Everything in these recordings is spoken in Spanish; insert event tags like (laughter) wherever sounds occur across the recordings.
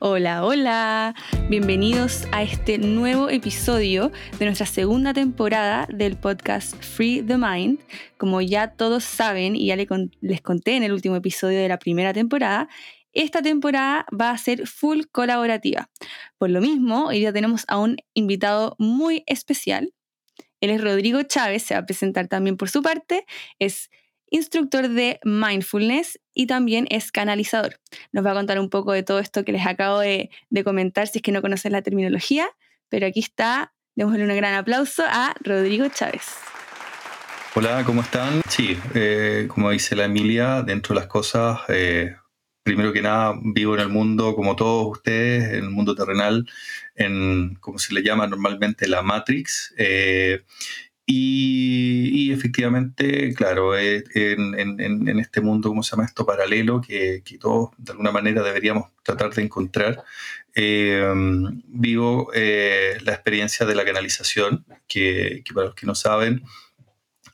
Hola, hola. Bienvenidos a este nuevo episodio de nuestra segunda temporada del podcast Free the Mind. Como ya todos saben y ya les conté en el último episodio de la primera temporada, esta temporada va a ser full colaborativa. Por lo mismo, hoy día tenemos a un invitado muy especial. Él es Rodrigo Chávez, se va a presentar también por su parte. Es instructor de mindfulness y también es canalizador. Nos va a contar un poco de todo esto que les acabo de, comentar si es que no conocen la terminología, pero aquí está, démosle un gran aplauso a Rodrigo Chávez. Hola, ¿cómo están? Sí, eh, como dice la Emilia, dentro de las cosas, eh, primero que nada, vivo en el mundo como todos ustedes, en el mundo terrenal, en, como se le llama normalmente, la Matrix. Eh, y, efectivamente, claro, eh, en, este mundo, ¿cómo se llama esto? Paralelo, que, todos de alguna manera deberíamos tratar de encontrar, eh, vivo eh, la experiencia de la canalización, que, para los que no saben,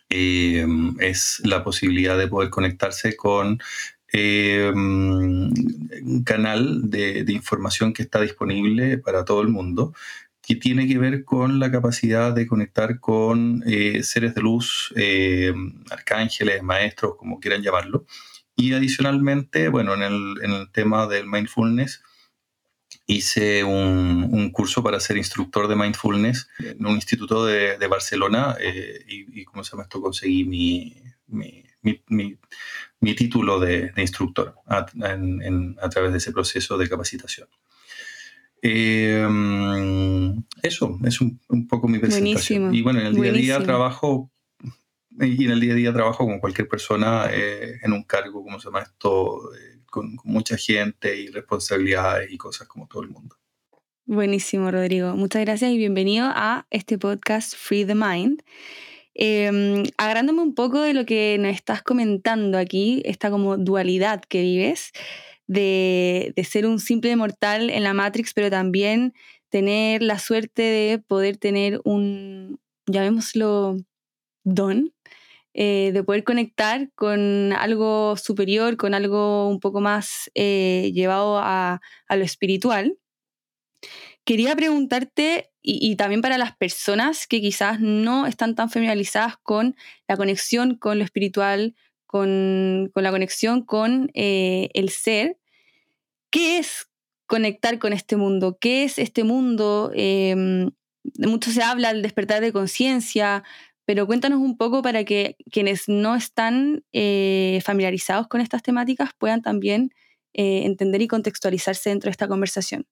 es la posibilidad de poder conectarse con un canal de, de, información que está disponible para todo el mundo que tiene que ver con la capacidad de conectar con eh, seres de luz, eh, arcángeles, maestros, como quieran llamarlo. Y adicionalmente, bueno, en el, tema del mindfulness, hice un, curso para ser instructor de mindfulness en un instituto de, Barcelona eh, y, como se llama esto, conseguí mi, mi, título de, instructor a través de ese proceso de capacitación. Em, eso, es un, poco mi presentación. Y bueno, en el día a día trabajo, y en el día a día trabajo con cualquier persona eh, en un cargo, como se llama esto, eh, con, mucha gente y responsabilidades y cosas como todo el mundo. Buenísimo, Rodrigo. Muchas gracias y bienvenido a este podcast Free the Mind. Eh, agarrándome un poco de lo que nos estás comentando aquí, esta como dualidad que vives de, ser un simple mortal en la Matrix, pero también tener la suerte de poder tener un, llamémoslo, don, eh, de poder conectar con algo superior, con algo un poco más eh, llevado a, lo espiritual. Quería preguntarte, y, también para las personas que quizás no están tan familiarizadas con la conexión con lo espiritual, con, la conexión con eh, el ser. ¿Qué es conectar con este mundo? ¿Qué es este mundo? Em, mucho se habla del despertar de conciencia, pero cuéntanos un poco para que quienes no están eh, familiarizados con estas temáticas puedan también eh, entender y contextualizarse dentro de esta conversación.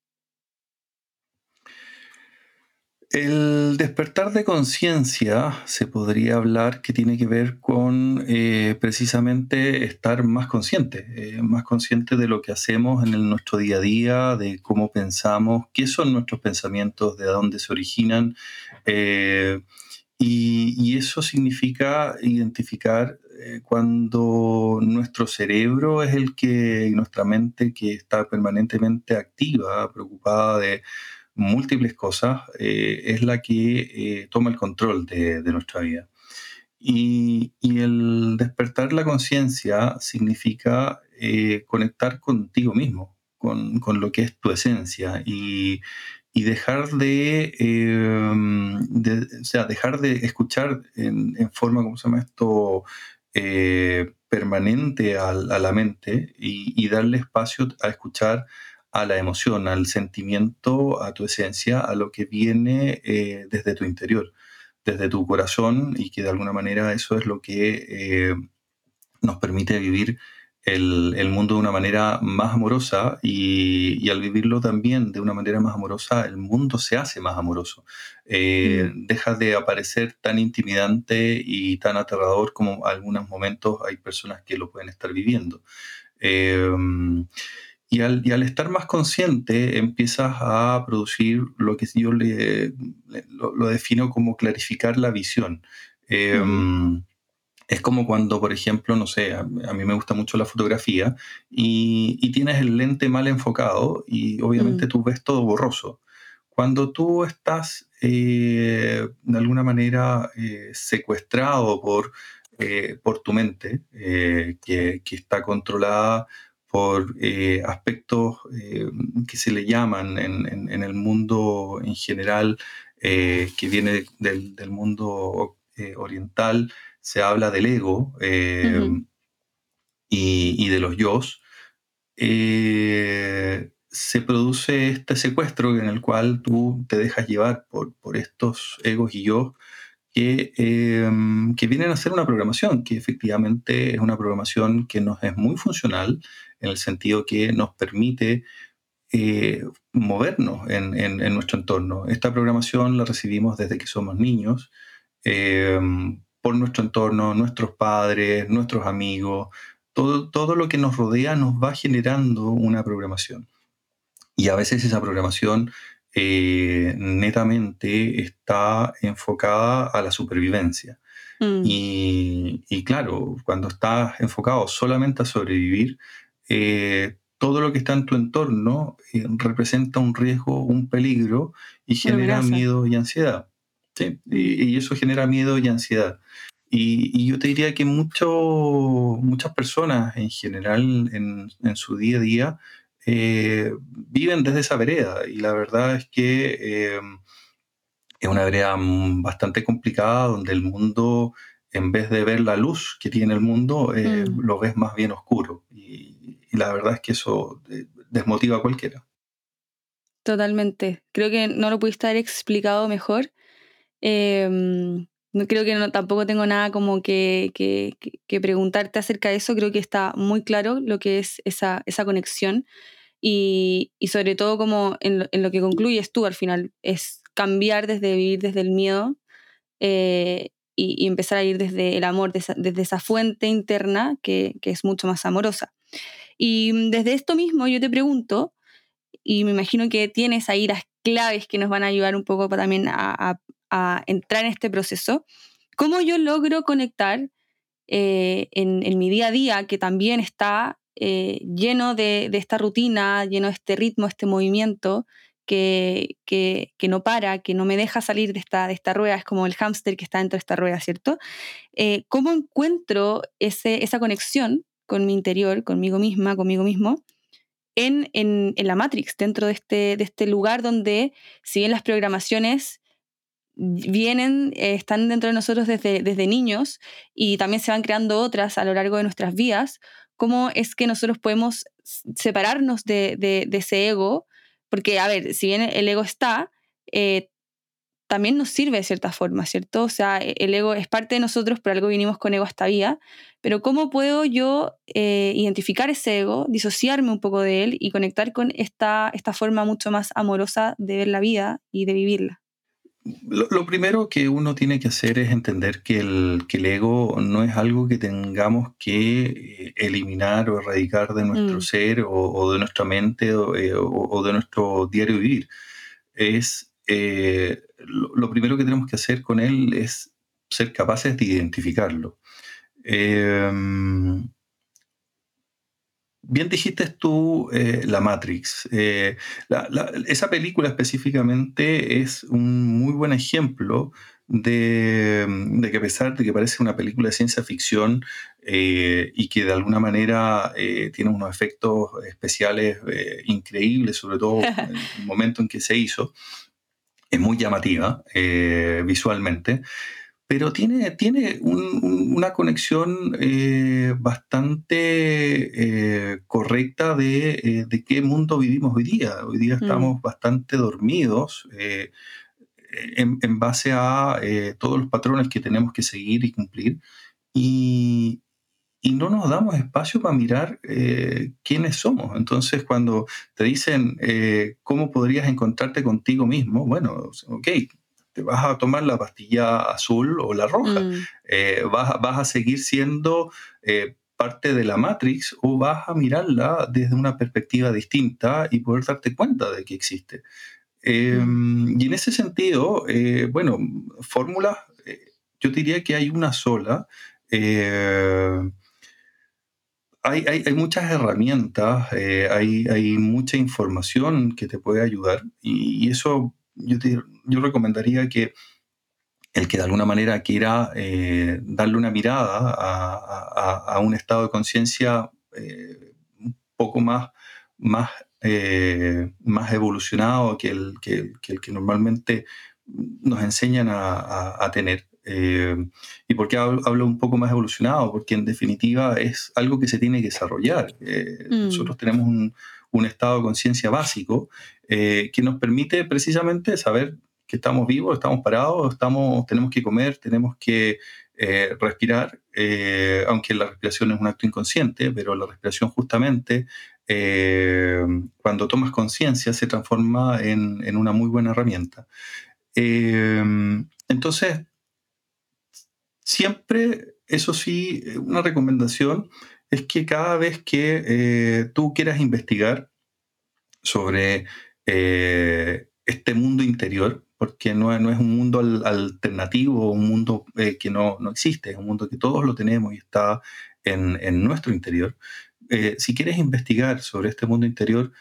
El despertar de conciencia se podría hablar que tiene que ver con eh, precisamente estar más consciente, eh, más consciente de lo que hacemos en nuestro día a día, de cómo pensamos, qué son nuestros pensamientos, de dónde se originan. Eh, y, eso significa identificar cuando nuestro cerebro es el que, nuestra mente que está permanentemente activa, preocupada de múltiples cosas, eh, es la que eh, toma el control de, nuestra vida. Y, el despertar la conciencia significa eh, conectar contigo mismo, con, lo que es tu esencia y, dejar de, sea, dejar de escuchar en, forma, ¿cómo se llama esto? permanente a, la mente y, y darle espacio a escuchar a la emoción, al sentimiento, a tu esencia, a lo que viene eh, desde tu interior, desde tu corazón y que de alguna manera eso es lo que eh, nos permite vivir el, mundo de una manera más amorosa y, al vivirlo también de una manera más amorosa, el mundo se hace más amoroso. Eh, mm. Deja de aparecer tan intimidante y tan aterrador como algunos momentos hay personas que lo pueden estar viviendo. Y al, estar más consciente empiezas a producir lo que yo le, lo, defino como clarificar la visión. Em, es como cuando, por ejemplo, no sé, a, mí me gusta mucho la fotografía y, tienes el lente mal enfocado y obviamente mm. tú ves todo borroso. Cuando tú estás eh, de alguna manera eh, secuestrado por, eh, por tu mente, que, que, está controlada por eh, aspectos eh, que se le llaman en, el mundo en general, que viene del, mundo oriental, se habla del ego y, de los yos. se produce este secuestro en el cual tú te dejas llevar por, por estos egos y yo Em, que, vienen a hacer una programación, que efectivamente es una programación que nos es muy funcional en el sentido que nos permite eh, movernos en, nuestro entorno. Esta programación la recibimos desde que somos niños, em, por nuestro entorno, nuestros padres, nuestros amigos, todo, todo lo que nos rodea nos va generando una programación. Y a veces esa programación eh, netamente está enfocada a la supervivencia. Mm. Y, claro, cuando estás enfocado solamente a sobrevivir, eh, todo lo que está en tu entorno eh, representa un riesgo, un peligro y genera miedo y ansiedad. ¿sí? Mm. Y, eso genera miedo y ansiedad. Y, yo te diría que mucho, muchas personas en general en, en, su día a día eh, viven desde esa vereda y la verdad es que eh, es una vereda bastante complicada donde el mundo, en vez de ver la luz que tiene el mundo, eh, mm. lo ves más bien oscuro y, la verdad es que eso desmotiva a cualquiera. Totalmente. Creo que no lo pudiste haber explicado mejor. Em, no creo que no, tampoco tengo nada como que, que, preguntarte acerca de eso. Creo que está muy claro lo que es esa, esa conexión y, y, sobre todo como en, lo que concluyes tú al final, es cambiar desde vivir desde el miedo eh, y, y, empezar a ir desde el amor, desde esa fuente interna que, que es mucho más amorosa. Y desde esto mismo yo te pregunto, y me imagino que tienes ahí las claves que nos van a ayudar un poco también a, entrar en este proceso, ¿cómo yo logro conectar eh, en, mi día a día, que también está eh, lleno de, esta rutina, lleno de este ritmo, este movimiento que, que, que, no para, que no me deja salir de esta, de esta rueda, es como el hámster que está dentro de esta rueda, ¿cierto? Eh, ¿Cómo encuentro ese, esa conexión con mi interior, conmigo misma, conmigo mismo? En, en, en la Matrix, dentro de este, de este lugar donde, si bien las programaciones vienen, eh, están dentro de nosotros desde, desde niños y también se van creando otras a lo largo de nuestras vidas, cómo es que nosotros podemos separarnos de, de, ese ego, porque, a ver, si bien el ego está, eh, también nos sirve de cierta forma, ¿cierto? O sea, e, el ego es parte de nosotros, por algo vinimos con ego hasta vida, pero ¿cómo puedo yo eh, identificar ese ego, disociarme un poco de él y conectar con esta, esta forma mucho más amorosa de ver la vida y de vivirla? Lo, primero que uno tiene que hacer es entender que el, que el ego no es algo que tengamos que eh, eliminar o erradicar de nuestro mm. ser o, de nuestra mente eh, o, de nuestro diario vivir. Es, eh, lo, primero que tenemos que hacer con él es ser capaces de identificarlo. Em, Bien dijiste tú eh, La Matrix. Eh, esa película específicamente es un muy buen ejemplo de, que a pesar de que parece una película de ciencia ficción eh, y que de alguna manera tiene unos efectos especiales increíbles, sobre todo (laughs) en el momento en que se hizo, es muy llamativa visualmente pero tiene, tiene una conexión eh, bastante eh, correcta eh, de, qué mundo vivimos hoy día. Hoy día mm. estamos bastante dormidos en, base a todos los patrones que tenemos que seguir y cumplir. Y, y no nos damos espacio para mirar quiénes somos. Entonces, cuando te dicen cómo podrías encontrarte contigo mismo, bueno, ok, te vas a tomar la pastilla azul o la roja. Mm. Eh, vas, a seguir siendo eh, parte de la Matrix o vas a mirarla desde una perspectiva distinta y poder darte cuenta de que existe. Em, mm. y en ese sentido, eh, bueno, fórmulas, yo diría que hay una sola. Hay, hay, muchas herramientas, hay, hay, mucha información que te puede ayudar y, y eso yo, yo recomendaría que el que de alguna manera quiera eh, darle una mirada a, un estado de conciencia eh, un poco más, más, eh, más evolucionado que el que, el que normalmente nos enseñan a, tener. Eh, ¿Y por qué hablo un poco más evolucionado? Porque en definitiva es algo que se tiene que desarrollar. Eh, mm. Nosotros tenemos un, un, estado de conciencia básico que nos permite precisamente saber que estamos vivos, estamos parados, estamos, tenemos que comer, tenemos que eh, respirar, eh, aunque la respiración es un acto inconsciente, pero la respiración justamente, eh, cuando tomas conciencia, se transforma en, una muy buena herramienta. entonces, siempre, eso sí, una recomendación es que cada vez que tú quieras investigar sobre este mundo interior, porque no, no es un mundo alternativo, un mundo eh, que no, no, existe, es un mundo que todos lo tenemos y está en, en nuestro interior. Eh, si quieres investigar sobre este mundo interior,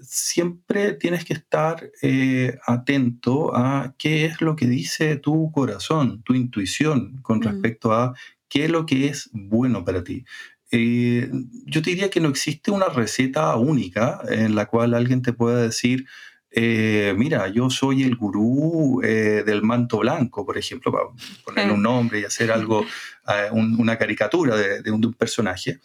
siempre tienes que estar eh, atento a qué es lo que dice tu corazón, tu intuición con mm. respecto a qué es lo que es bueno para ti. yo te diría que no existe una receta única en la cual alguien te pueda decir, eh, mira, yo soy el gurú eh, del manto blanco, por ejemplo, para ponerle un nombre y hacer algo, (laughs) eh, una caricatura de, un, personaje.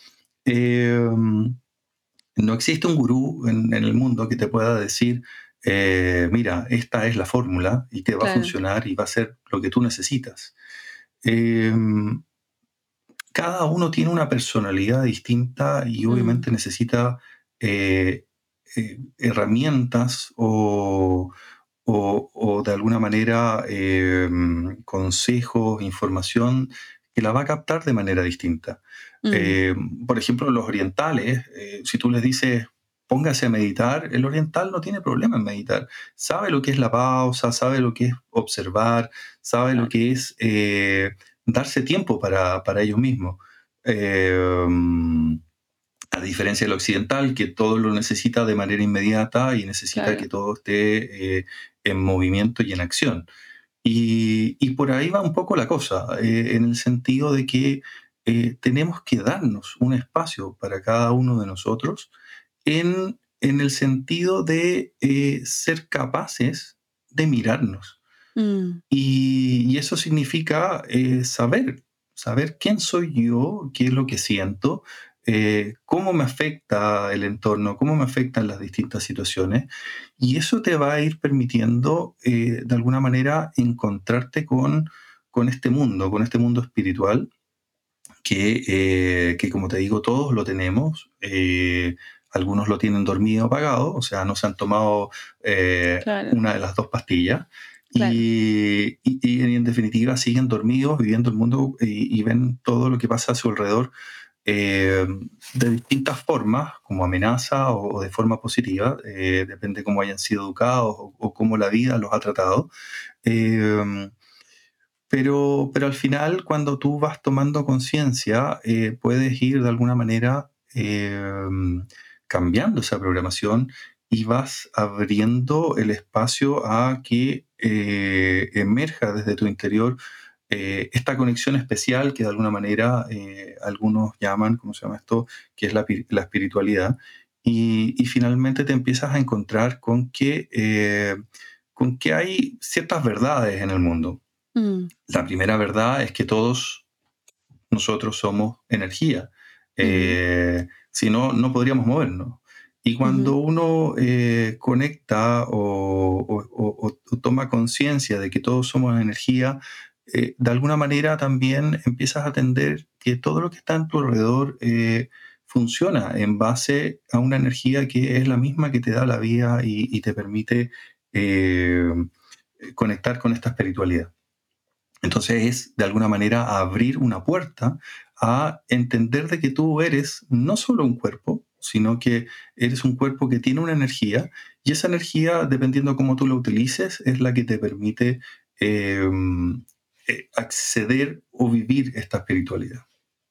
No existe un gurú en, el mundo que te pueda decir, mira, esta es la fórmula y te va a funcionar y va a ser lo que tú necesitas. Em, cada uno tiene una personalidad distinta y obviamente mm. necesita eh, herramientas o, o, de alguna manera em, consejos, información que la va a captar de manera distinta. Mm. Em, por ejemplo, los orientales, eh, si tú les dices, póngase a meditar, el oriental no tiene problema en meditar. Sabe lo que es la pausa, sabe lo que es observar, sabe lo que es eh, darse tiempo para, para ellos mismos. Em, a diferencia del occidental, que todo lo necesita de manera inmediata y necesita que todo esté eh, en movimiento y en acción. Y, por ahí va un poco la cosa, eh, en el sentido de que eh, tenemos que darnos un espacio para cada uno de nosotros en, en el sentido de ser capaces de mirarnos. Mm. Y, y, eso significa saber, saber quién soy yo, qué es lo que siento, eh, cómo me afecta el entorno, cómo me afectan las distintas situaciones. Y eso te va a ir permitiendo, eh, de alguna manera, encontrarte con, con este mundo, con este mundo espiritual, que, eh, que como te digo, todos lo tenemos. algunos lo tienen dormido apagado, o sea, no se han tomado una de las dos pastillas. Y, y, en definitiva siguen dormidos, viviendo el mundo y, y, ven todo lo que pasa a su alrededor eh, de distintas formas, como amenaza o, de forma positiva, eh, depende cómo hayan sido educados o, cómo la vida los ha tratado. Eh, pero, pero al final, cuando tú vas tomando conciencia, puedes ir de alguna manera cambiando esa programación y vas abriendo el espacio a que emerja desde tu interior eh, esta conexión especial que de alguna manera eh, algunos llaman, ¿cómo se llama esto?, que es la, espiritualidad. Y, finalmente te empiezas a encontrar con que, eh, con que hay ciertas verdades en el mundo. Mm. La primera verdad es que todos nosotros somos energía. Si no, no podríamos movernos. Y cuando uno conecta o, toma conciencia de que todos somos energía, eh, de alguna manera también empiezas a entender que todo lo que está en tu alrededor eh, funciona en base a una energía que es la misma que te da la vida y, te permite eh, conectar con esta espiritualidad. Entonces es de alguna manera abrir una puerta a entender de que tú eres no solo un cuerpo, sino que eres un cuerpo que tiene una energía y esa energía, dependiendo de cómo tú la utilices, es la que te permite eh, acceder o vivir esta espiritualidad.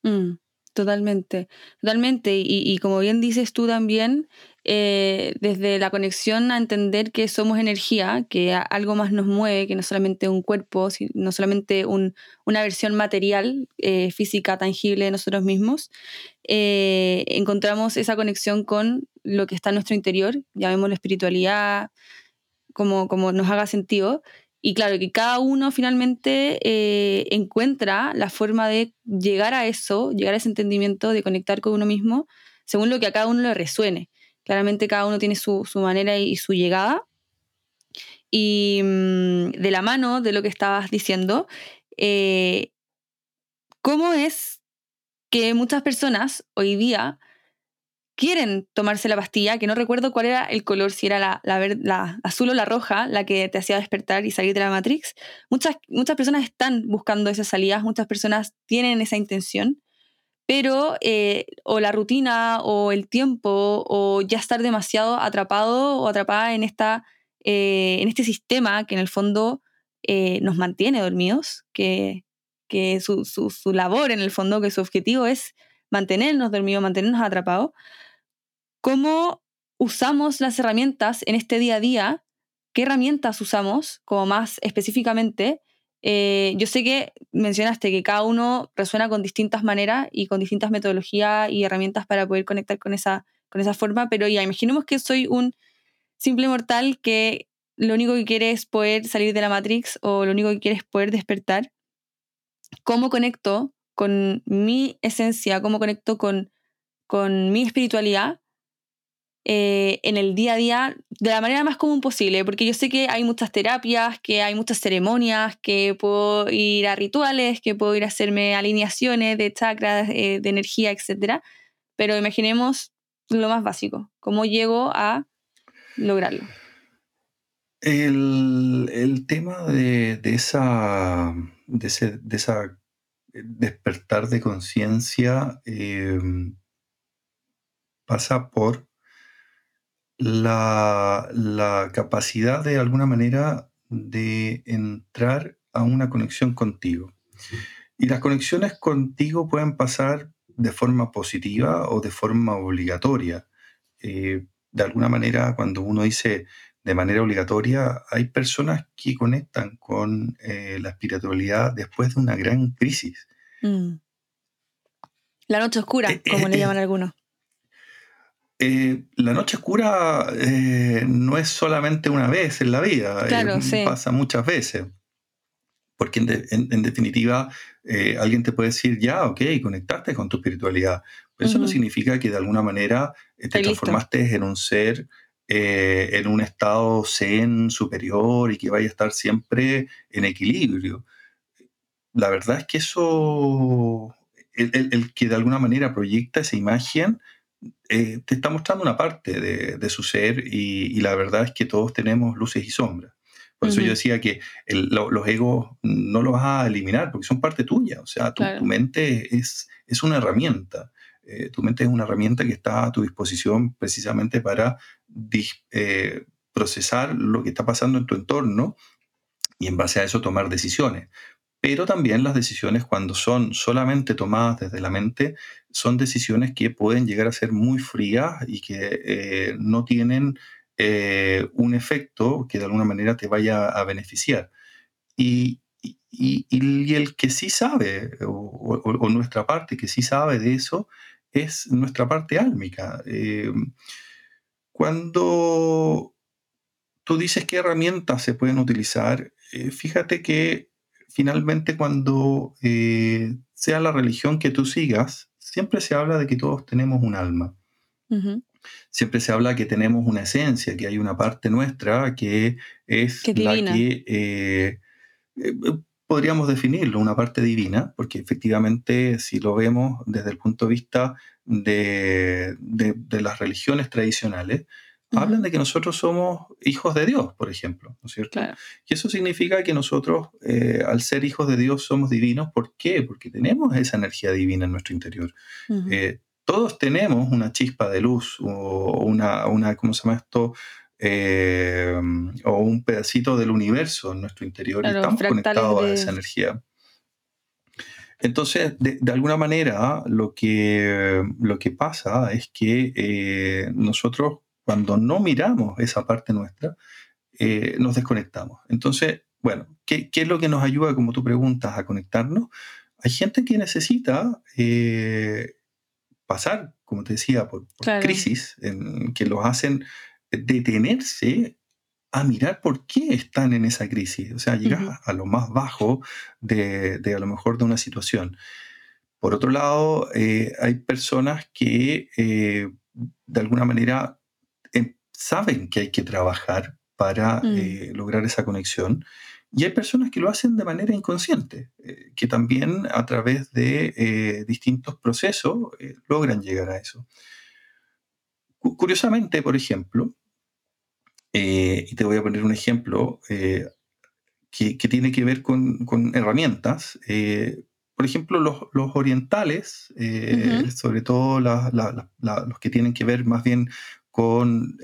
Mm, Totalmente, totalmente. Y, como bien dices tú también, eh, desde la conexión a entender que somos energía, que algo más nos mueve, que no solamente un cuerpo, no solamente una versión material, eh, física, tangible de nosotros mismos, eh, encontramos esa conexión con lo que está en nuestro interior, llamémoslo espiritualidad, como, como nos haga sentido, y claro, que cada uno finalmente eh, encuentra la forma de llegar a eso, llegar a ese entendimiento, de conectar con uno mismo, según lo que a cada uno le resuene. Claramente cada uno tiene su, manera y, su llegada. Y mm, de la mano de lo que estabas diciendo, eh, ¿cómo es que muchas personas hoy día quieren tomarse la pastilla, que no recuerdo cuál era el color, si era la, azul o la roja, la que te hacía despertar y salir de la Matrix. Muchas, muchas personas están buscando esas salidas, muchas personas tienen esa intención, pero eh, o la rutina o el tiempo o ya estar demasiado atrapado o atrapada en, esta, eh, en este sistema que en el fondo eh, nos mantiene dormidos, que, que su, su, su labor en el fondo, que su objetivo es mantenernos dormidos, mantenernos atrapados, cómo usamos las herramientas en este día a día, qué herramientas usamos, como más específicamente. Eh, yo sé que mencionaste que cada uno resuena con distintas maneras y con distintas metodologías y herramientas para poder conectar con esa, con esa forma, pero ya, imaginemos que soy un simple mortal que lo único que quiere es poder salir de la Matrix o lo único que quiere es poder despertar. ¿Cómo conecto con mi esencia? ¿Cómo conecto con, con mi espiritualidad? Eh, en el día a día de la manera más común posible, porque yo sé que hay muchas terapias, que hay muchas ceremonias, que puedo ir a rituales, que puedo ir a hacerme alineaciones de chakras, eh, de energía, etc. Pero imaginemos lo más básico, cómo llego a lograrlo. El, tema de, esa, de, ese, esa despertar de conciencia eh, pasa por la, capacidad de alguna manera de entrar a una conexión contigo. Y las conexiones contigo pueden pasar de forma positiva o de forma obligatoria. Eh, de alguna manera, cuando uno dice de manera obligatoria, hay personas que conectan con eh, la espiritualidad después de una gran crisis. Mm. La noche oscura, eh, como le llaman algunos. Eh, la noche oscura eh, no es solamente una vez en la vida, eh, pasa muchas veces. Porque en, definitiva, alguien te puede decir, ya, ok, conectaste con tu espiritualidad. Pero eso no significa que de alguna manera te transformaste en un ser, en un estado zen superior y que vaya a estar siempre en equilibrio. La verdad es que eso, el que de alguna manera proyecta esa imagen, eh, te está mostrando una parte de, su ser y, la verdad es que todos tenemos luces y sombras. Por eso yo decía que los egos no los vas a eliminar porque son parte tuya. O sea, tu, mente es, es una herramienta. Eh, tu mente es una herramienta que está a tu disposición precisamente para eh, procesar lo que está pasando en tu entorno y en base a eso tomar decisiones pero también las decisiones cuando son solamente tomadas desde la mente son decisiones que pueden llegar a ser muy frías y que eh, no tienen un efecto que de alguna manera te vaya a beneficiar. Y, el que sí sabe, o, nuestra parte que sí sabe de eso, es nuestra parte álmica. Eh, cuando tú dices qué herramientas se pueden utilizar, fíjate que finalmente cuando eh, sea la religión que tú sigas, siempre se habla de que todos tenemos un alma. Siempre se habla que tenemos una esencia, que hay una parte nuestra que es la que eh, eh, podríamos definirlo, una parte divina, porque efectivamente si lo vemos desde el punto de vista de las religiones tradicionales, hablan de que nosotros somos hijos de Dios, por ejemplo, ¿no es cierto? Y eso significa que nosotros, eh, al ser hijos de Dios, somos divinos. ¿Por qué? Porque tenemos esa energía divina en nuestro interior. Eh, todos tenemos una chispa de luz o una, una ¿cómo se llama esto? Eh, o un pedacito del universo en nuestro interior y estamos conectados a esa energía. Entonces, de, alguna manera, lo que, lo que pasa es que eh, nosotros, cuando no miramos esa parte nuestra, eh, nos desconectamos. Entonces, bueno, ¿qué, es lo que nos ayuda, como tú preguntas, a conectarnos? Hay gente que necesita eh, pasar, como te decía, por, crisis en, que los hacen detenerse a mirar por qué están en esa crisis. O sea, llegar a lo más bajo de, a lo mejor de una situación. Por otro lado, eh, hay personas que eh, de alguna manera em, saben que hay que trabajar para mm. eh, lograr esa conexión. Y hay personas que lo hacen de manera inconsciente, que también a través de distintos procesos logran llegar a eso. Curiosamente, por ejemplo, eh, y te voy a poner un ejemplo eh, que, tiene que ver con, herramientas. Eh, por ejemplo, los, orientales, sobre todo los que tienen que ver más bien con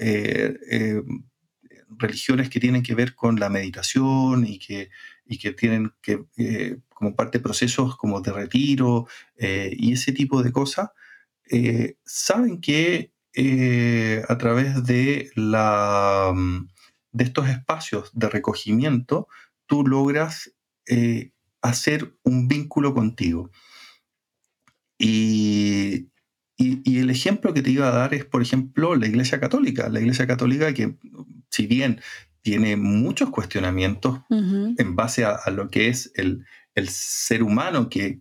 religiones que tienen que ver con la meditación y que, y que tienen que, como parte procesos como de retiro y ese tipo de cosas, saben que eh, a través de, la, mm, de estos espacios de recogimiento, tú logras eh, hacer un vínculo contigo. Y, y, el ejemplo que te iba a dar es, por ejemplo, la Iglesia Católica. La Iglesia Católica que, si bien tiene muchos cuestionamientos en base a, lo que es el, el ser humano que,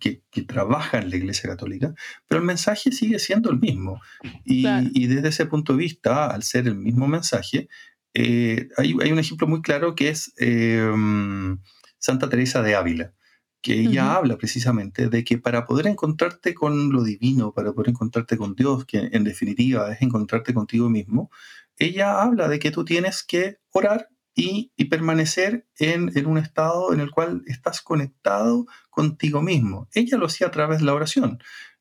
trabaja en la Iglesia Católica, pero el mensaje sigue siendo el mismo. Y, desde ese punto de vista, al ser el mismo mensaje, eh, hay, un ejemplo muy claro que es em, Santa Teresa de Ávila, que ella habla precisamente de que para poder encontrarte con lo divino, para poder encontrarte con Dios, que en definitiva es encontrarte contigo mismo, ella habla de que tú tienes que orar y, permanecer en, un estado en el cual estás conectado contigo mismo. Ella lo hacía a través de la oración.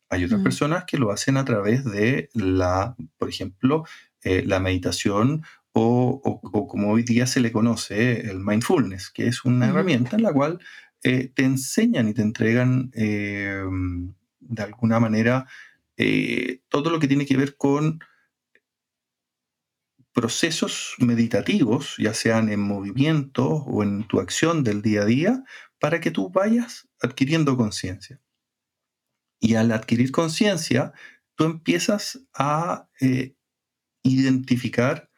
Hay otras mm. personas que lo hacen a través de la, por ejemplo, eh, la meditación o, como hoy día se le conoce, el mindfulness, que es una herramienta en la cual eh, te enseñan y te entregan em, de alguna manera eh, todo lo que tiene que ver con procesos meditativos, ya sean en movimiento o en tu acción del día a día, para que tú vayas adquiriendo conciencia. Y al adquirir conciencia, tú empiezas a eh, identificar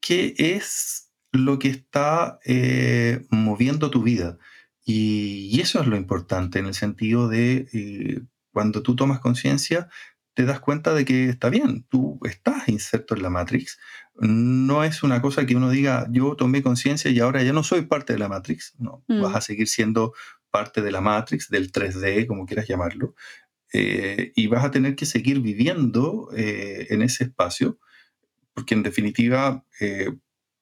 qué es lo que está eh, moviendo tu vida. Y, eso es lo importante en el sentido de eh, cuando tú tomas conciencia, te das cuenta de que está bien, tú estás inserto en la Matrix. No es una cosa que uno diga, yo tomé conciencia y ahora ya no soy parte de la Matrix. No, vas mm. a seguir siendo parte de la Matrix, del 3D, como quieras llamarlo. Eh, y vas a tener que seguir viviendo eh, en ese espacio, porque en definitiva, eh,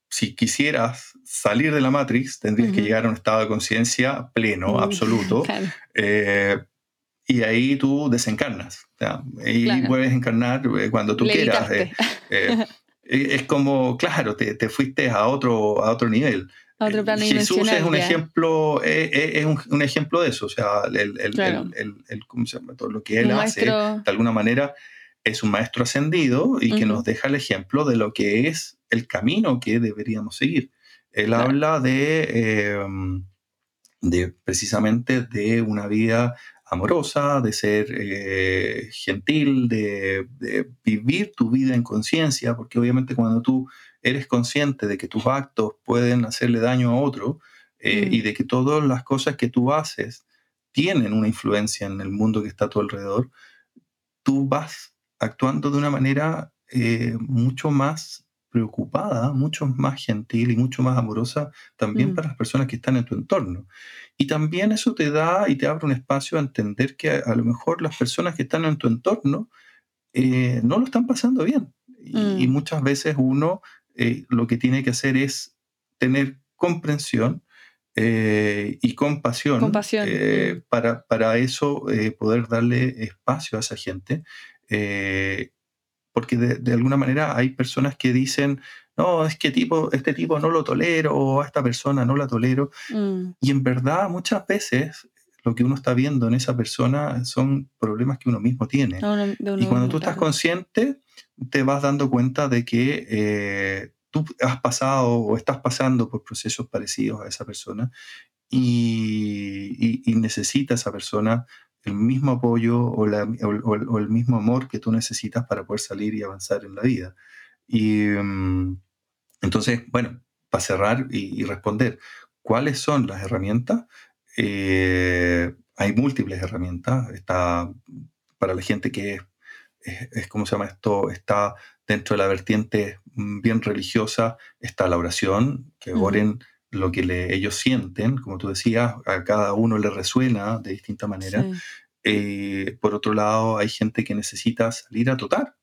si quisieras salir de la Matrix, tendrías que llegar a un estado de conciencia pleno, mm, absoluto, (laughs) y ahí tú desencarnas. y puedes encarnar eh, cuando tú quieras. Eh, (laughs) eh, es como, claro, te, te, fuiste a otro, a otro nivel. A otro plano Jesús es un ejemplo, es, un, ejemplo de eso, o sea, el, el, el, ¿cómo se llama? Todo lo que él hace, de alguna manera, es un maestro ascendido y que nos deja el ejemplo de lo que es el camino que deberíamos seguir. Él habla de, de precisamente de una vida amorosa, de ser eh, gentil, de, vivir tu vida en conciencia, porque obviamente cuando tú eres consciente de que tus actos pueden hacerle daño a otro eh, y mm. de que todas las cosas que tú haces tienen una influencia en el mundo que está a tu alrededor, tú vas actuando de una manera eh, mucho más preocupada, mucho más gentil y mucho más amorosa también mm. para las personas que están en tu entorno. Y también eso te da y te abre un espacio a entender que a, lo mejor las personas que están en tu entorno eh, no lo están pasando bien. Y, mm. muchas veces uno eh, lo que tiene que hacer es tener comprensión eh, y compasión, mm. para, para, eso poder darle espacio a esa gente porque de, alguna manera hay personas que dicen, no, es que tipo, este tipo no lo tolero o a esta persona no la tolero. Mm. Y en verdad muchas veces lo que uno está viendo en esa persona son problemas que uno mismo tiene. y cuando tú estás consciente, te vas dando cuenta de que eh, tú has pasado o estás pasando por procesos parecidos a esa persona y, y, necesita esa persona el mismo apoyo o, el mismo amor que tú necesitas para poder salir y avanzar en la vida. Y mm, entonces, bueno, para cerrar y, responder, ¿cuáles son las herramientas? Eh, hay múltiples herramientas. Está para la gente que es, es, ¿cómo se llama esto? Está dentro de la vertiente mm, bien religiosa, está la oración, que oren lo que ellos sienten, como tú decías, a cada uno le resuena de distinta manera. Eh, por otro lado, hay gente que necesita salir a trotar.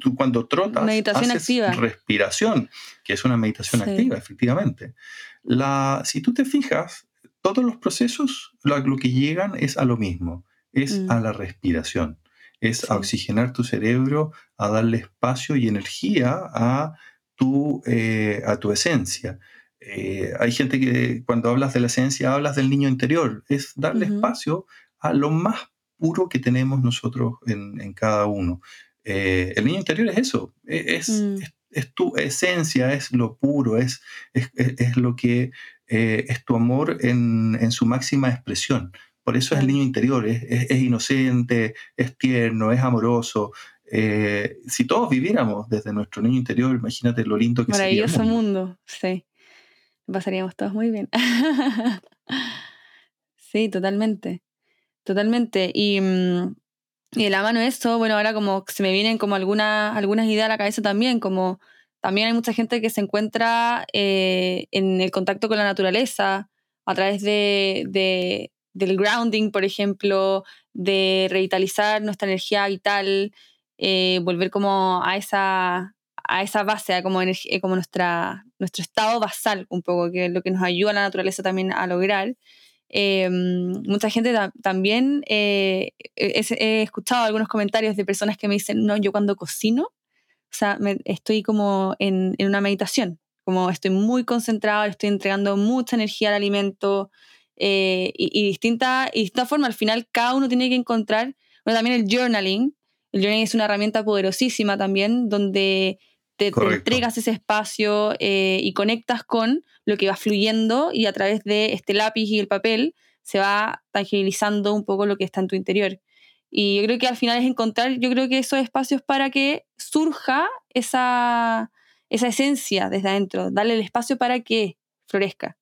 Tú cuando trotas, meditación haces respiración, que es una meditación activa, efectivamente. La, si tú te fijas, todos los procesos lo, que llegan es a lo mismo, es mm. a la respiración, es a oxigenar tu cerebro, a darle espacio y energía a tu, eh, a tu esencia. Eh, hay gente que cuando hablas de la esencia hablas del niño interior, es darle espacio a lo más puro que tenemos nosotros en, cada uno. Eh, el niño interior es eso, e, mm. es, es, tu esencia, es lo puro, es, es, lo que eh, es tu amor en, en, su máxima expresión. Por eso es el niño interior, es, inocente, es tierno, es amoroso. si todos viviéramos desde nuestro niño interior, imagínate lo lindo que sería. Maravilloso mundo, sí pasaríamos todos muy bien. (laughs) sí, totalmente. Totalmente. Y, mm, y de la mano eso, bueno, ahora como se me vienen como algunas, algunas ideas a la cabeza también, como también hay mucha gente que se encuentra eh, en el contacto con la naturaleza a través de, de, del grounding, por ejemplo, de revitalizar nuestra energía vital, eh, volver como a esa, a esa base, a como, energía, como nuestra, nuestro estado basal, un poco, que es lo que nos ayuda a la naturaleza también a lograr. Em, mucha gente también, eh, he, escuchado algunos comentarios de personas que me dicen, no, yo cuando cocino, o sea, estoy como en, en, una meditación, como estoy muy concentrado, estoy entregando mucha energía al alimento eh, y, y, distinta, y de distinta forma, al final cada uno tiene que encontrar, bueno, también el journaling, el journaling es una herramienta poderosísima también, donde te, entregas ese espacio eh, y conectas con lo que va fluyendo y a través de este lápiz y el papel se va tangibilizando un poco lo que está en tu interior. Y yo creo que al final es encontrar, yo creo que esos espacios para que surja esa, esa esencia desde adentro, darle el espacio para que florezca.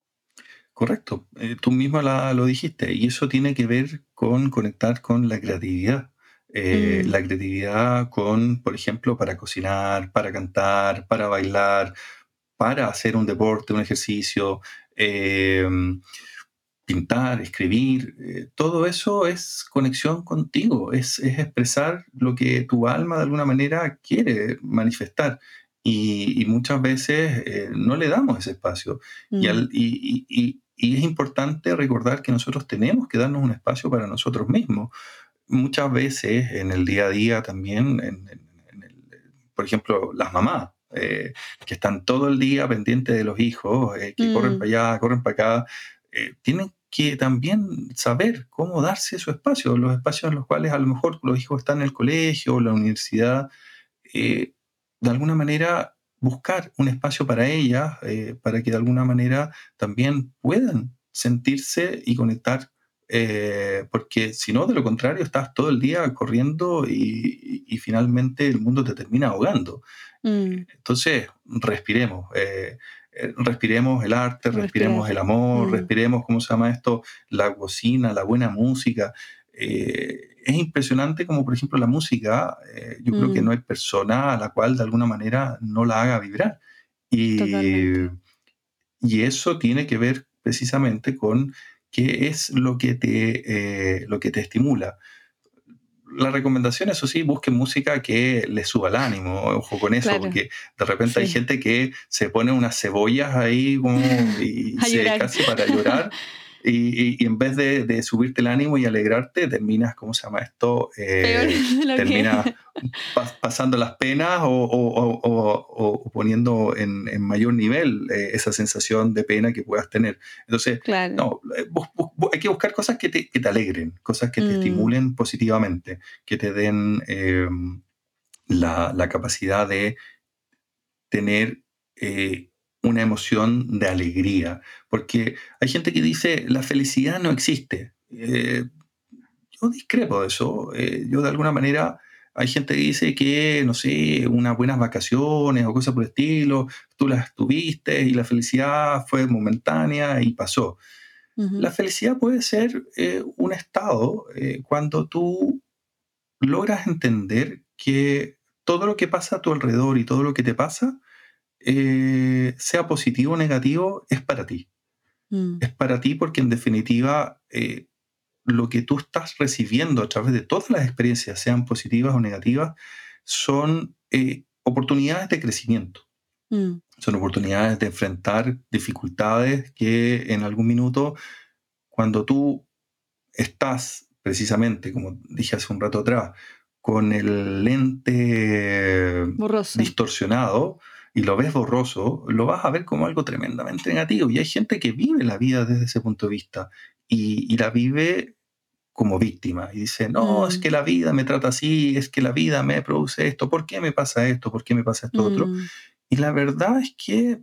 Correcto, eh, tú misma lo dijiste, y eso tiene que ver con conectar con la creatividad. Eh, mm. la creatividad con, por ejemplo, para cocinar, para cantar, para bailar, para hacer un deporte, un ejercicio, em, pintar, escribir, eh, todo eso es conexión contigo, es, expresar lo que tu alma de alguna manera quiere manifestar. Y, muchas veces eh, no le damos ese espacio. y, mm. y, es importante recordar que nosotros tenemos que darnos un espacio para nosotros mismos muchas veces en el día a día también, por ejemplo, las mamás, eh, que están todo el día pendientes de los hijos, eh, que corren mm. para allá, corren para acá, eh, tienen que también saber cómo darse su espacio, los espacios en los cuales a lo mejor los hijos están en el colegio o la universidad, de alguna manera buscar un espacio para ellas, para que de alguna manera también puedan sentirse y conectar eh, porque si no, de lo contrario, estás todo el día corriendo y, finalmente el mundo te termina ahogando. Mm. Entonces, respiremos. Eh, eh, respiremos el arte, respiremos el amor, mm. respiremos, ¿cómo se llama esto? La cocina, la buena música. es impresionante como, por ejemplo, la música, yo creo que mm. no hay persona a la cual de alguna manera no la haga vibrar. Y, y eso tiene que ver precisamente con qué es lo que te, eh, lo que te estimula. La recomendación, eso sí, busquen música que les suba el ánimo, ojo con eso, porque de repente hay gente que se pone unas cebollas ahí como, (laughs) y se casi para llorar. (laughs) Y, en vez de, subirte el ánimo y alegrarte, terminas, ¿cómo se llama esto? Eh, terminas pasando las penas o, poniendo en, mayor nivel eh, esa sensación de pena que puedas tener. Entonces, no, eh, hay que buscar cosas que te, alegren, cosas que te mm. estimulen positivamente, que te den em, la, capacidad de tener eh, una emoción de alegría. Porque hay gente que dice, la felicidad no existe. yo discrepo de eso. yo de alguna manera hay gente que dice que, no sé, unas buenas vacaciones o cosas por el estilo, tú las tuviste y la felicidad fue momentánea y pasó. La felicidad puede ser eh, un estado eh, cuando tú logras entender que todo lo que pasa a tu alrededor y todo lo que te pasa, eh, sea positivo o negativo, es para ti. Mm. Es para ti porque en definitiva lo que tú estás recibiendo a través de todas las experiencias, sean positivas o negativas, son eh, oportunidades de crecimiento. Mm. Son oportunidades de enfrentar dificultades que en algún minuto, cuando tú estás precisamente, como dije hace un rato atrás, con el lente distorsionado y lo ves borroso, lo vas a ver como algo tremendamente negativo. Y hay gente que vive la vida desde ese punto de vista y, y la vive como víctima y dice, no, es mm. que la vida me trata así, es que la vida me produce esto, ¿por qué me pasa esto? ¿Por qué me pasa esto otro? Mm. Y la verdad es que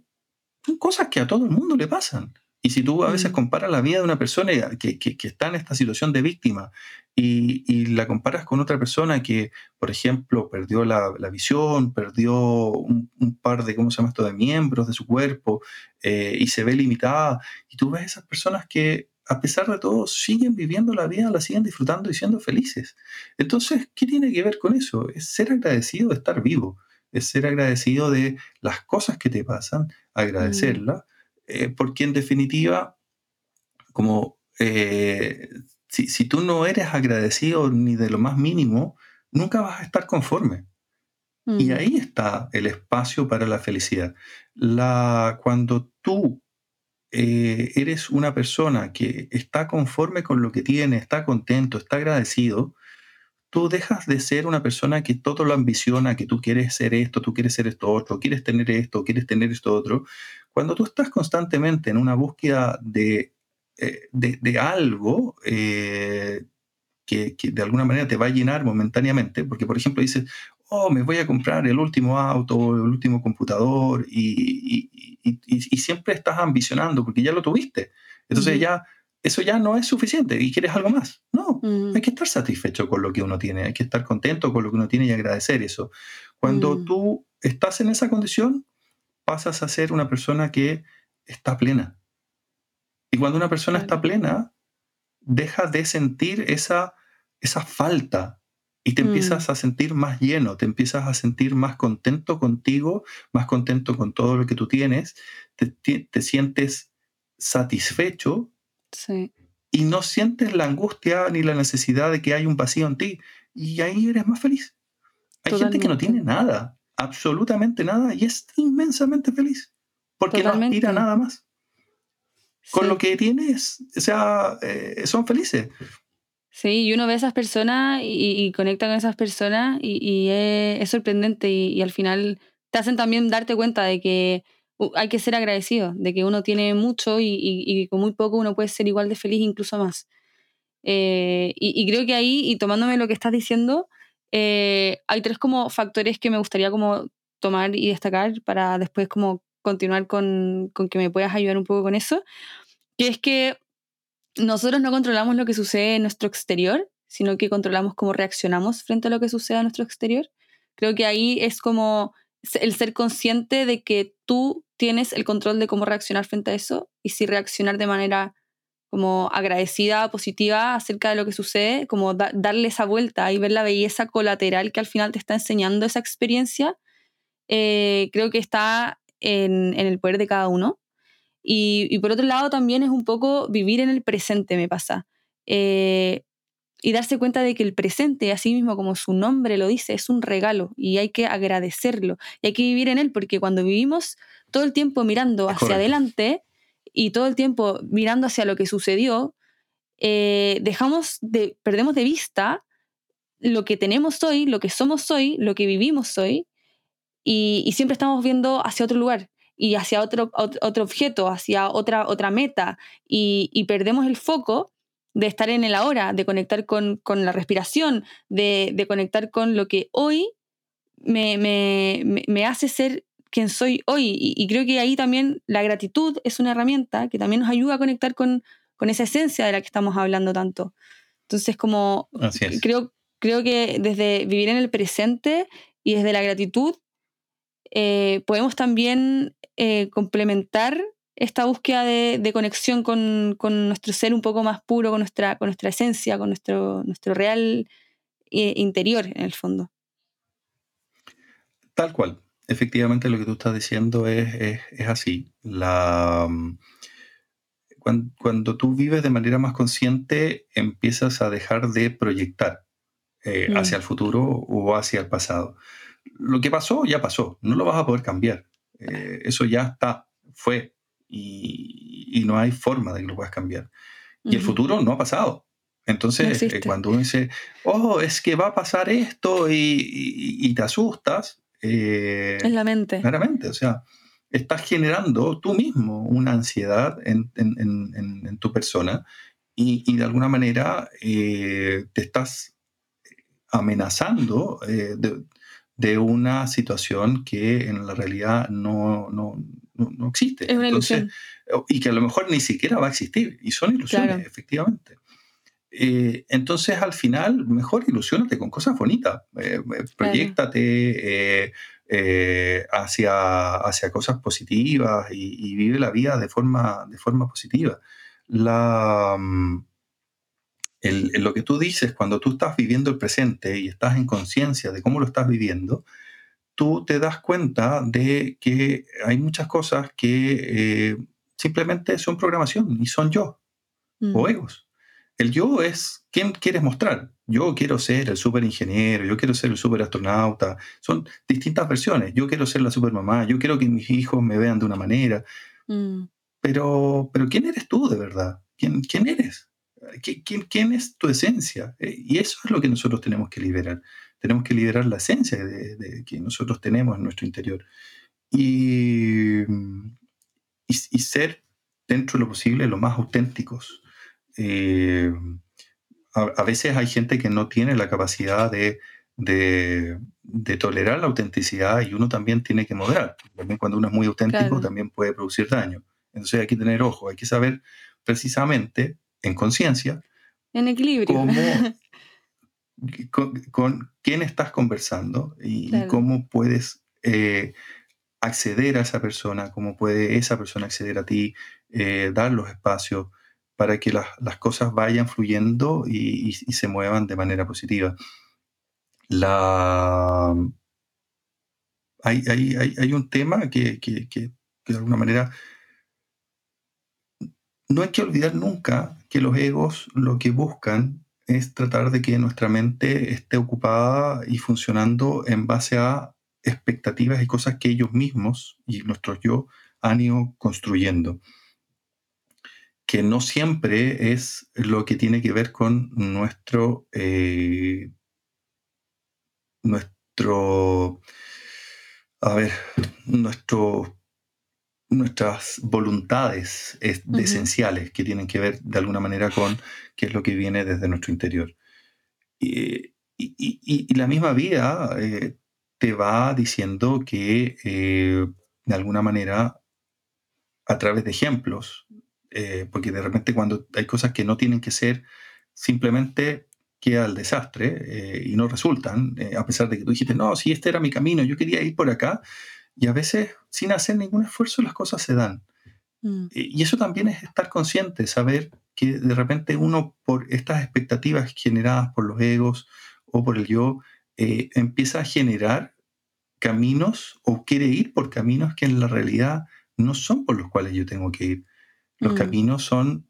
son cosas que a todo el mundo le pasan. Y si tú a veces mm. comparas la vida de una persona que, que, está en esta situación de víctima y, y, la comparas con otra persona que, por ejemplo, perdió la, la visión, perdió un, par de, ¿cómo se llama esto?, de miembros de su cuerpo eh, y se ve limitada, y tú ves esas personas que a pesar de todo, siguen viviendo la vida, la siguen disfrutando y siendo felices. Entonces, ¿qué tiene que ver con eso? Es ser agradecido de estar vivo, es ser agradecido de las cosas que te pasan, agradecerlas, eh, porque en definitiva, como eh, si, tú no eres agradecido ni de lo más mínimo, nunca vas a estar conforme. Y ahí está el espacio para la felicidad. La, cuando tú eh, eres una persona que está conforme con lo que tiene, está contento, está agradecido, tú dejas de ser una persona que todo lo ambiciona, que tú quieres ser esto, tú quieres ser esto otro, quieres tener esto, quieres tener esto otro. Cuando tú estás constantemente en una búsqueda de, eh, de, algo eh, que, que, de alguna manera te va a llenar momentáneamente, porque por ejemplo dices, oh, me voy a comprar el último auto, el último computador, y, siempre estás ambicionando porque ya lo tuviste. Entonces ya, eso ya no es suficiente y quieres algo más. No, hay que estar satisfecho con lo que uno tiene, hay que estar contento con lo que uno tiene y agradecer eso. Cuando mm. tú estás en esa condición, pasas a ser una persona que está plena. Y cuando una persona está plena, deja de sentir esa, esa falta y te empiezas mm. a sentir más lleno, te empiezas a sentir más contento contigo, más contento con todo lo que tú tienes, te, sientes satisfecho y no sientes la angustia ni la necesidad de que hay un vacío en ti y ahí eres más feliz. Hay gente que no tiene nada, absolutamente nada y es inmensamente feliz porque no aspira nada más. Con lo que tienes, o sea, eh, son felices. Sí, y uno ve a esas personas y, conecta con esas personas y, es, sorprendente y, al final te hacen también darte cuenta de que hay que ser agradecido, de que uno tiene mucho y, con muy poco uno puede ser igual de feliz, incluso más. Eh, y, creo que ahí, y tomándome lo que estás diciendo, eh, hay tres como factores que me gustaría como tomar y destacar para después como continuar con, con que me puedas ayudar un poco con eso, que es que nosotros no controlamos lo que sucede en nuestro exterior, sino que controlamos cómo reaccionamos frente a lo que sucede en nuestro exterior. Creo que ahí es como el ser consciente de que tú tienes el control de cómo reaccionar frente a eso y si reaccionar de manera como agradecida, positiva acerca de lo que sucede, como darle esa vuelta y ver la belleza colateral que al final te está enseñando esa experiencia, eh, creo que está en, en, el poder de cada uno. Y, por otro lado también es un poco vivir en el presente, me pasa. Eh, y darse cuenta de que el presente, así mismo como su nombre lo dice, es un regalo y hay que agradecerlo y hay que vivir en él porque cuando vivimos todo el tiempo mirando hacia adelante y todo el tiempo mirando hacia lo que sucedió, eh, dejamos de, perdemos de vista lo que tenemos hoy, lo que somos hoy, lo que vivimos hoy, y, siempre estamos viendo hacia otro lugar y hacia otro, otro objeto, hacia otra, otra meta, y, perdemos el foco de estar en el ahora, de conectar con, la respiración, de, conectar con lo que hoy me, me, hace ser quien soy hoy. Y, creo que ahí también la gratitud es una herramienta que también nos ayuda a conectar con, con esa esencia de la que estamos hablando tanto. Entonces, como creo, creo que desde vivir en el presente y desde la gratitud, eh, podemos también eh, complementar esta búsqueda de, conexión con, nuestro ser un poco más puro, con nuestra, con nuestra esencia, con nuestro, nuestro real eh, interior, en el fondo. Tal cual. Efectivamente, lo que tú estás diciendo es, así. La, mm, cuando, tú vives de manera más consciente, empiezas a dejar de proyectar eh, mm. hacia el futuro o hacia el pasado. Lo que pasó, ya pasó. No lo vas a poder cambiar. Eh, eso ya está, fue y, no hay forma de que lo puedas cambiar. Y el futuro no ha pasado. Entonces, eh, cuando uno dice, oh, es que va a pasar esto y, te asustas. Eh, en la mente. Claramente, o sea, estás generando tú mismo una ansiedad en, tu persona y, de alguna manera eh, te estás amenazando de, una situación que en la realidad no, no, existe. Es una ilusión. Y que a lo mejor ni siquiera va a existir. Y son ilusiones, efectivamente. Eh, entonces, al final, mejor ilusionate con cosas bonitas. Eh, eh proyectate eh, hacia, hacia cosas positivas y, vive la vida de forma, de forma positiva. La, mm, lo que tú dices cuando tú estás viviendo el presente y estás en conciencia de cómo lo estás viviendo, tú te das cuenta de que hay muchas cosas que eh, simplemente son programación y son yo o mm. egos. El yo es quién quieres mostrar. Yo quiero ser el super ingeniero, yo quiero ser el super astronauta. Son distintas versiones. Yo quiero ser la super mamá, yo quiero que mis hijos me vean de una manera. Mm. Pero, pero ¿quién eres tú de verdad? ¿Quién, quién eres? ¿Quién, ¿Quién, es tu esencia? Eh, y eso es lo que nosotros tenemos que liberar tenemos que liberar la esencia de, que nosotros tenemos en nuestro interior. Y, y, ser, dentro de lo posible, lo más auténticos. Eh, a, veces hay gente que no tiene la capacidad de, de, tolerar la autenticidad y uno también tiene que moderar. También cuando uno es muy auténtico también puede producir daño. Entonces hay que tener ojo, hay que saber precisamente en conciencia. En equilibrio. Cómo, (laughs) con, quién estás conversando y, cómo puedes eh, acceder a esa persona, cómo puede esa persona acceder a ti, eh, dar los espacios para que las, cosas vayan fluyendo y, se muevan de manera positiva. La, hay, hay, un tema que, que, de alguna manera no hay que olvidar nunca que los egos lo que buscan es tratar de que nuestra mente esté ocupada y funcionando en base a expectativas y cosas que ellos mismos y nuestros yo han ido construyendo. Que no siempre es lo que tiene que ver con nuestro, eh, nuestro, a ver, nuestro nuestras voluntades esenciales que tienen que ver de alguna manera con qué es lo que viene desde nuestro interior. Y, la misma vida eh, te va diciendo que eh, de alguna manera, a través de ejemplos, eh, porque de repente cuando hay cosas que no tienen que ser, simplemente queda el desastre y no resultan, a pesar de que tú dijiste, no, si este era mi camino, yo quería ir por acá, y a veces, sin hacer ningún esfuerzo, las cosas se dan. Mm. Y eso también es estar consciente, saber que de repente uno, por estas expectativas generadas por los egos o por el yo, eh, empieza a generar caminos o quiere ir por caminos que en la realidad no son por los cuales yo tengo que ir. Los mm. caminos son,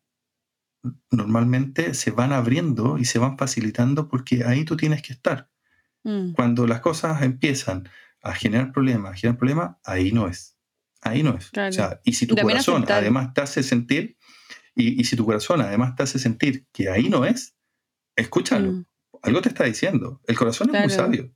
normalmente se van abriendo y se van facilitando porque ahí tú tienes que estar. Mm. Cuando las cosas empiezan a generar problemas, a generar problemas, ahí no es. Ahí no es. O sea, y si tu corazón además te hace sentir, y, si tu corazón además te hace sentir que ahí no es, escúchalo. Mm. algo te está diciendo. El corazón es muy sabio.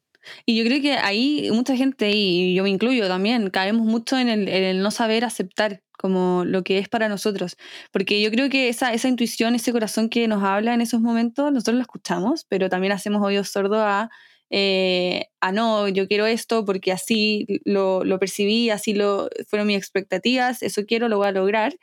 Y yo creo que ahí mucha gente, y yo me incluyo también, caemos mucho en el, no saber aceptar como lo que es para nosotros. Porque yo creo que esa, esa intuición, ese corazón que nos habla en esos momentos, nosotros lo escuchamos, pero también hacemos oídos sordos a eh, ah, no, yo quiero esto porque así lo, lo, percibí, así lo, fueron mis expectativas, eso quiero, lo voy a lograr,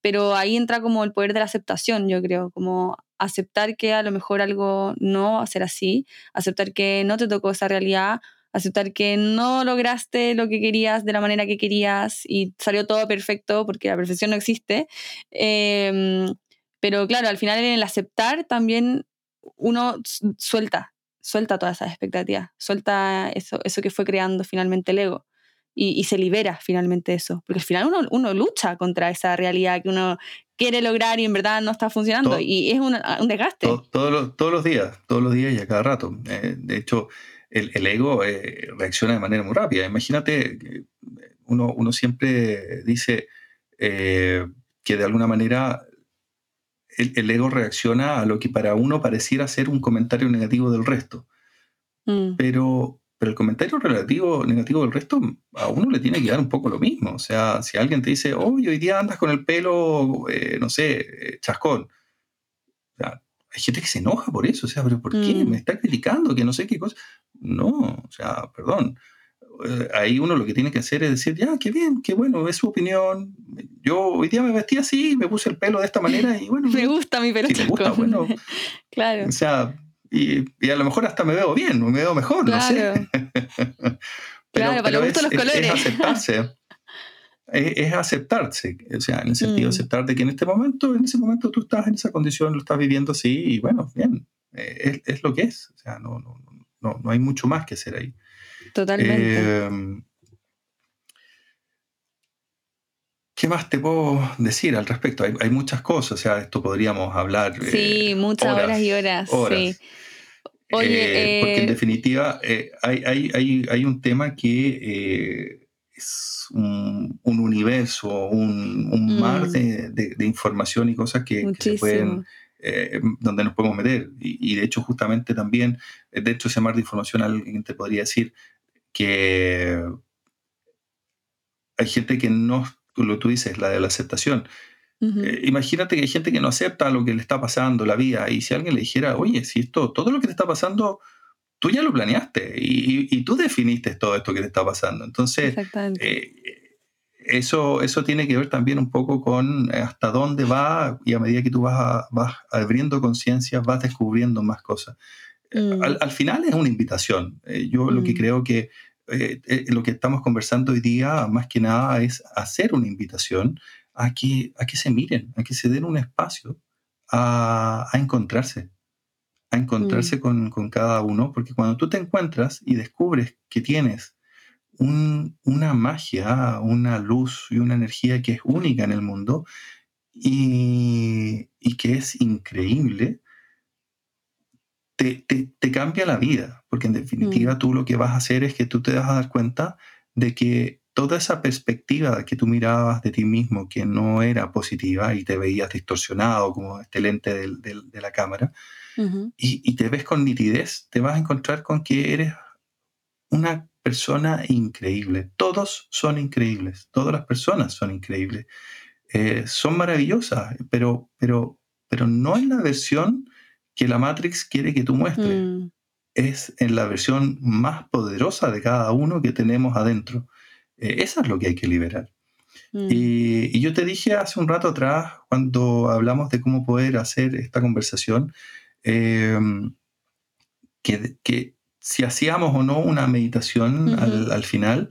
pero ahí entra como el poder de la aceptación, yo creo, como aceptar que a lo mejor algo no va a ser así, aceptar que no te tocó esa realidad, aceptar que no lograste lo que querías de la manera que querías y salió todo perfecto porque la perfección no existe. Em, pero claro, al final en el aceptar también uno suelta, suelta todas esas expectativas, suelta eso, eso que fue creando finalmente el ego. Y, se libera finalmente eso. Porque al final uno, uno, lucha contra esa realidad que uno quiere lograr y en verdad no está funcionando. y es un, un desgaste. todos, los, todos los días, todos los días y a cada rato. Eh, de hecho, el, el ego eh, reacciona de manera muy rápida. Imagínate, uno, uno siempre dice eh, que de alguna manera el, ego reacciona a lo que para uno pareciera ser un comentario negativo del resto. Mm. Pero, pero el comentario relativo, negativo del resto a uno le tiene que dar un poco lo mismo. O sea, si alguien te dice, oh, hoy día andas con el pelo, eh, no sé, eh, chascón. hay gente que se enoja por eso. O sea, ¿pero por qué? Mm. Me está criticando, que no sé qué cosa. No, o sea, perdón. Eh, ahí uno lo que tiene que hacer es decir, ya, qué bien, qué bueno, es su opinión. Yo hoy día me vestí así, me puse el pelo de esta manera y bueno. (laughs) me gusta mi pelo. Si me gusta, bueno. (laughs) claro. O sea, y, y, a lo mejor hasta me veo bien, me veo mejor, no sé. (laughs) pero, claro, es, los colores. Es, aceptarse. es, aceptarse, o sea, en el sentido de mm. aceptar de que en este momento, en ese momento tú estás en esa condición, lo estás viviendo así y bueno, bien, eh, es, es, lo que es. O sea, no, no, no, no hay mucho más que hacer ahí. Totalmente. Em, ¿Qué más te puedo decir al respecto? Hay, muchas cosas, o sea, esto podríamos hablar. Sí, eh, muchas horas, y horas. Sí. Oye, eh, porque en eh, definitiva hay, un tema que es un, universo, un, mar mm. de, información y cosas que, que se pueden eh, donde nos podemos meter. Y, de hecho, justamente también, de hecho, ese mar de información, alguien te podría decir que hay gente que no, lo tú dices, la de la aceptación. Eh, imagínate que hay gente que no acepta lo que le está pasando, la vida, y si alguien le dijera, oye, si esto, todo lo que te está pasando, tú ya lo planeaste y, tú definiste todo esto que te está pasando. Entonces, eh, eso, eso tiene que ver también un poco con eh, hasta dónde va y a medida que tú vas, vas abriendo conciencia, vas descubriendo más cosas. Eh, mm. Al, final es una invitación. Eh, yo lo que mm. creo que lo que estamos conversando hoy día, más que nada, es hacer una invitación a que, a que se miren, a que se den un espacio a, a encontrarse, a encontrarse mm. con, con cada uno, porque cuando tú te encuentras y descubres que tienes una magia, una luz y una energía que es única en el mundo y, que es increíble, te, cambia la vida, porque en definitiva mm. tú lo que vas a hacer es que tú te vas a dar cuenta de que toda esa perspectiva que tú mirabas de ti mismo, que no era positiva y te veías distorsionado como este lente de la cámara, y, y, te ves con nitidez, te vas a encontrar con que eres una persona increíble. Todos son increíbles, todas las personas son increíbles. Eh, son maravillosas, pero, pero, pero no en la versión que la Matrix quiere que tú muestres. Mm. Es en la versión más poderosa de cada uno que tenemos adentro. Eh, eso es lo que hay que liberar. Mm. Y, yo te dije hace un rato atrás, cuando hablamos de cómo poder hacer esta conversación, eh, que, que, si hacíamos o no una meditación al, final,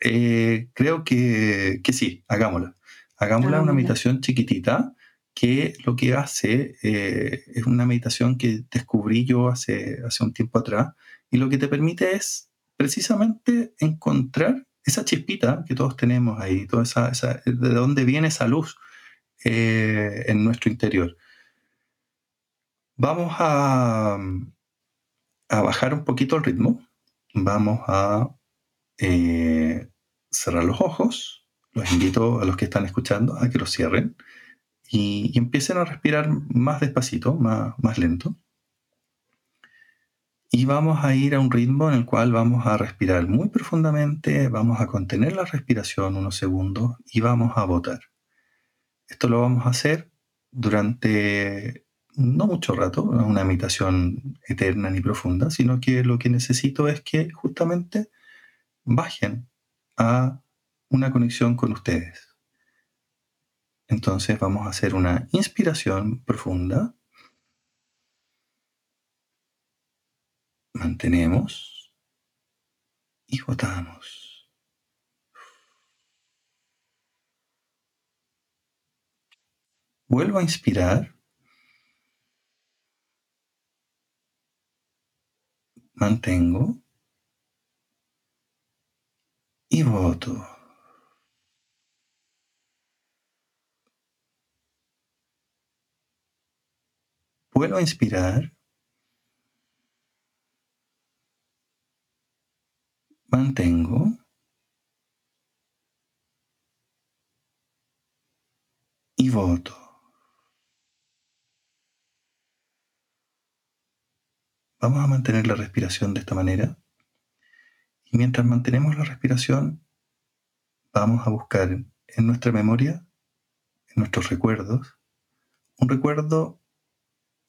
eh, creo que, sí, hagámosla. Hagámosla una meditación chiquitita que lo que hace eh, es una meditación que descubrí yo hace, hace un tiempo atrás y lo que te permite es precisamente encontrar esa chispita que todos tenemos ahí, toda esa, de dónde viene esa luz eh, en nuestro interior. Vamos a, a bajar un poquito el ritmo. Vamos a eh, cerrar los ojos. Los invito a los que están escuchando a que los cierren y, empiecen a respirar más despacito, más, más lento. Y vamos a ir a un ritmo en el cual vamos a respirar muy profundamente, vamos a contener la respiración unos segundos y vamos a botar. Esto lo vamos a hacer durante no mucho rato, no una meditación eterna ni profunda, sino que lo que necesito es que justamente bajen a una conexión con ustedes. Entonces vamos a hacer una inspiración profunda. Mantenemos y botamos. Vuelvo a inspirar. Mantengo y voto. Vuelvo a inspirar. Mantengo. Y voto. Vamos a mantener la respiración de esta manera. Y mientras mantenemos la respiración, vamos a buscar en nuestra memoria, en nuestros recuerdos, un recuerdo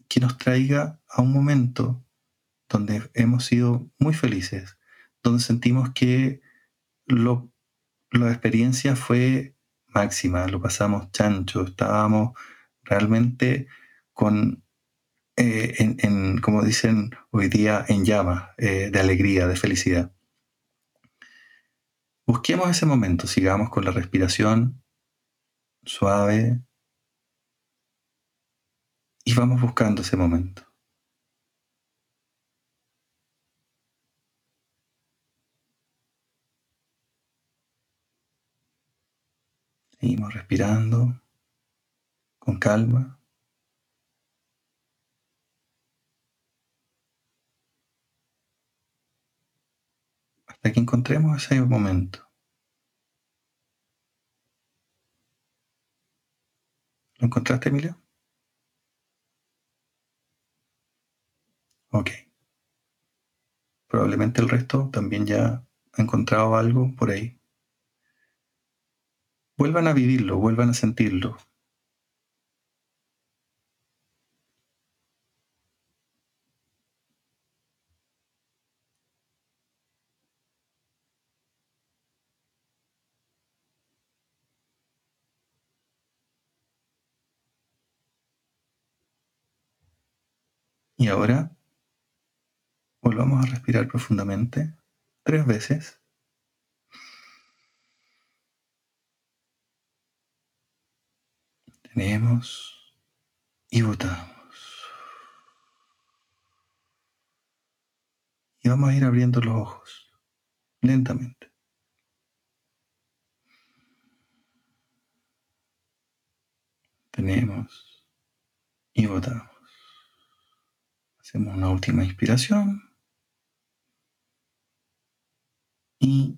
que nos traiga a un momento donde hemos sido muy felices, donde sentimos que lo, la experiencia fue máxima, lo pasamos chancho, estábamos realmente con, eh, en, como dicen hoy día, en llama eh, de alegría, de felicidad. Busquemos ese momento, sigamos con la respiración suave, y vamos buscando ese momento. Seguimos respirando con calma. Hasta que encontremos ese momento. ¿Lo encontraste, Emilio? Ok. Probablemente el resto también ya ha encontrado algo por ahí. Vuelvan a vivirlo, vuelvan a sentirlo. Y ahora respirar profundamente tres veces. Tenemos y botamos. Y vamos a ir abriendo los ojos lentamente. Tenemos y botamos. Hacemos una última inspiración. Y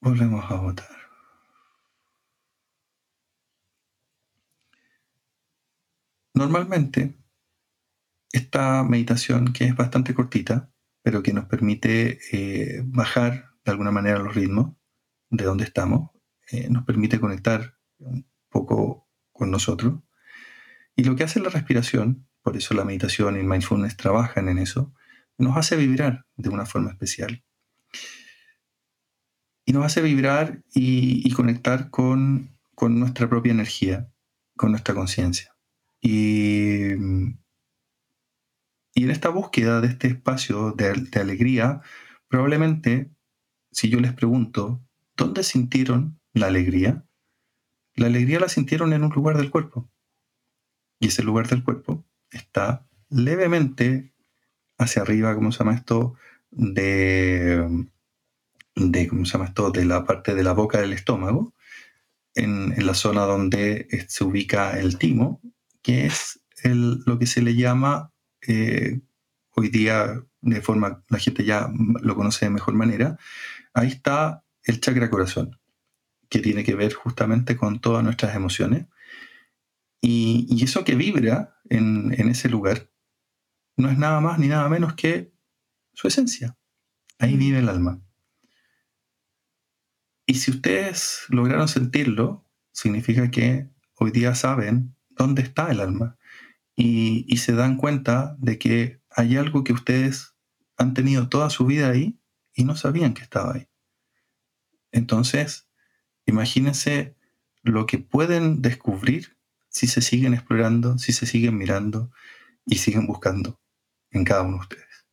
volvemos a votar. Normalmente, esta meditación, que es bastante cortita, pero que nos permite eh, bajar de alguna manera los ritmos de donde estamos, eh, nos permite conectar un poco con nosotros. Y lo que hace la respiración, por eso la meditación y el mindfulness trabajan en eso, nos hace vibrar de una forma especial. Y nos hace vibrar y, conectar con, nuestra propia energía, con nuestra conciencia. Y, y, en esta búsqueda de este espacio de alegría, probablemente, si yo les pregunto, ¿dónde sintieron la alegría? La alegría la sintieron en un lugar del cuerpo. Y ese lugar del cuerpo está levemente hacia arriba, ¿cómo se llama esto? De, de, ¿cómo se llama esto? De la parte de la boca del estómago, en, la zona donde se ubica el timo, que es lo que se le llama eh, hoy día de forma, la gente ya lo conoce de mejor manera, ahí está el chakra corazón, que tiene que ver justamente con todas nuestras emociones. Y, eso que vibra en ese lugar no es nada más ni nada menos que su esencia. Ahí mm. vive el alma. Y si ustedes lograron sentirlo, significa que hoy día saben dónde está el alma y, y, se dan cuenta de que hay algo que ustedes han tenido toda su vida ahí y no sabían que estaba ahí. Entonces, imagínense lo que pueden descubrir si se siguen explorando, si se siguen mirando y siguen buscando en cada uno de ustedes.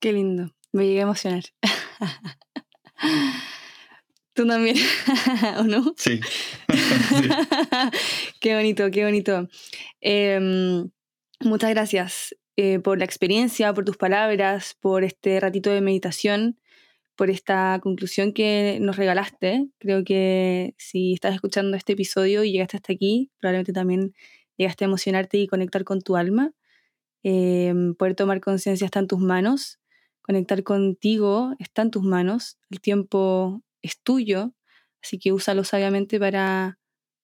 Qué lindo, me llegué a emocionar. (laughs) Tú también, (laughs) ¿o no? Sí. (laughs) qué bonito, qué bonito. Em, muchas gracias eh, por la experiencia, por tus palabras, por este ratito de meditación por esta conclusión que nos regalaste. Creo que si estás escuchando este episodio y llegaste hasta aquí, probablemente también llegaste a emocionarte y conectar con tu alma. Em, poder tomar conciencia está en tus manos, conectar contigo está en tus manos, el tiempo es tuyo, así que úsalo sabiamente para,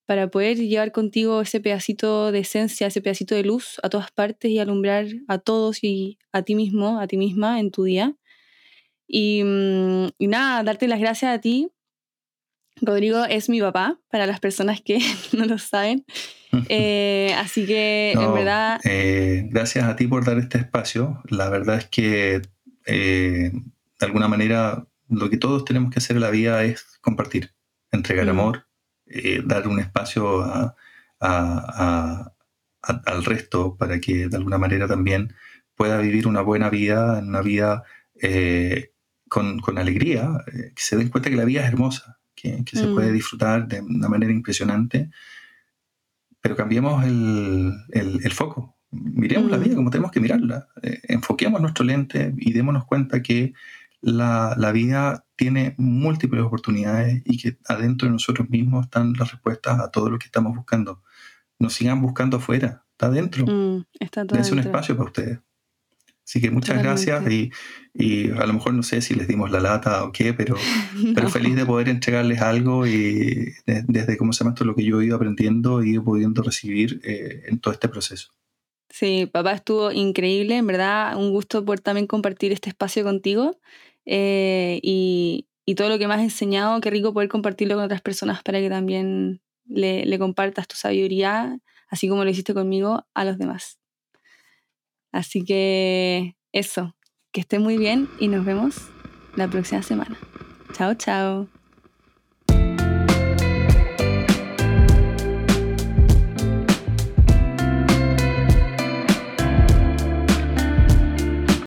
para poder llevar contigo ese pedacito de esencia, ese pedacito de luz a todas partes y alumbrar a todos y a ti mismo, a ti misma en tu día. Mm, y, nada, darte las gracias a ti. Rodrigo es mi papá, para las personas que (laughs) no lo saben. (laughs) Eh, así que, en verdad... Eh, gracias a ti por dar este espacio. La verdad es que, eh, de alguna manera, lo que todos tenemos que hacer en la vida es compartir, entregar mm. amor, dar un espacio al resto para que, de alguna manera, también pueda vivir una buena vida, una vida con, con alegría, que se den cuenta que la vida es hermosa, que, que se puede mm. disfrutar de una manera impresionante, pero cambiemos el, el, foco. Miremos la mm. vida como tenemos que mirarla. Eh, enfoquemos nuestro lente y démonos cuenta que la, la, vida tiene múltiples oportunidades y que adentro de nosotros mismos están las respuestas a todo lo que estamos buscando. No sigan buscando afuera, está adentro. Mm, está Dense un espacio para ustedes. Así que muchas gracias y, y, a lo mejor no sé si les dimos la lata o qué, pero, (laughs) pero feliz de poder entregarles algo y desde cómo se llama esto lo que yo he ido aprendiendo y he ido pudiendo recibir eh, en todo este proceso. Sí, papá estuvo increíble, en verdad un gusto poder también compartir este espacio contigo eh, y, y, todo lo que me has enseñado, qué rico poder compartirlo con otras personas para que también le, le compartas tu sabiduría, así como lo hiciste conmigo, a los demás. Así que eso, que esté muy bien y nos vemos la próxima semana. Chao, chao.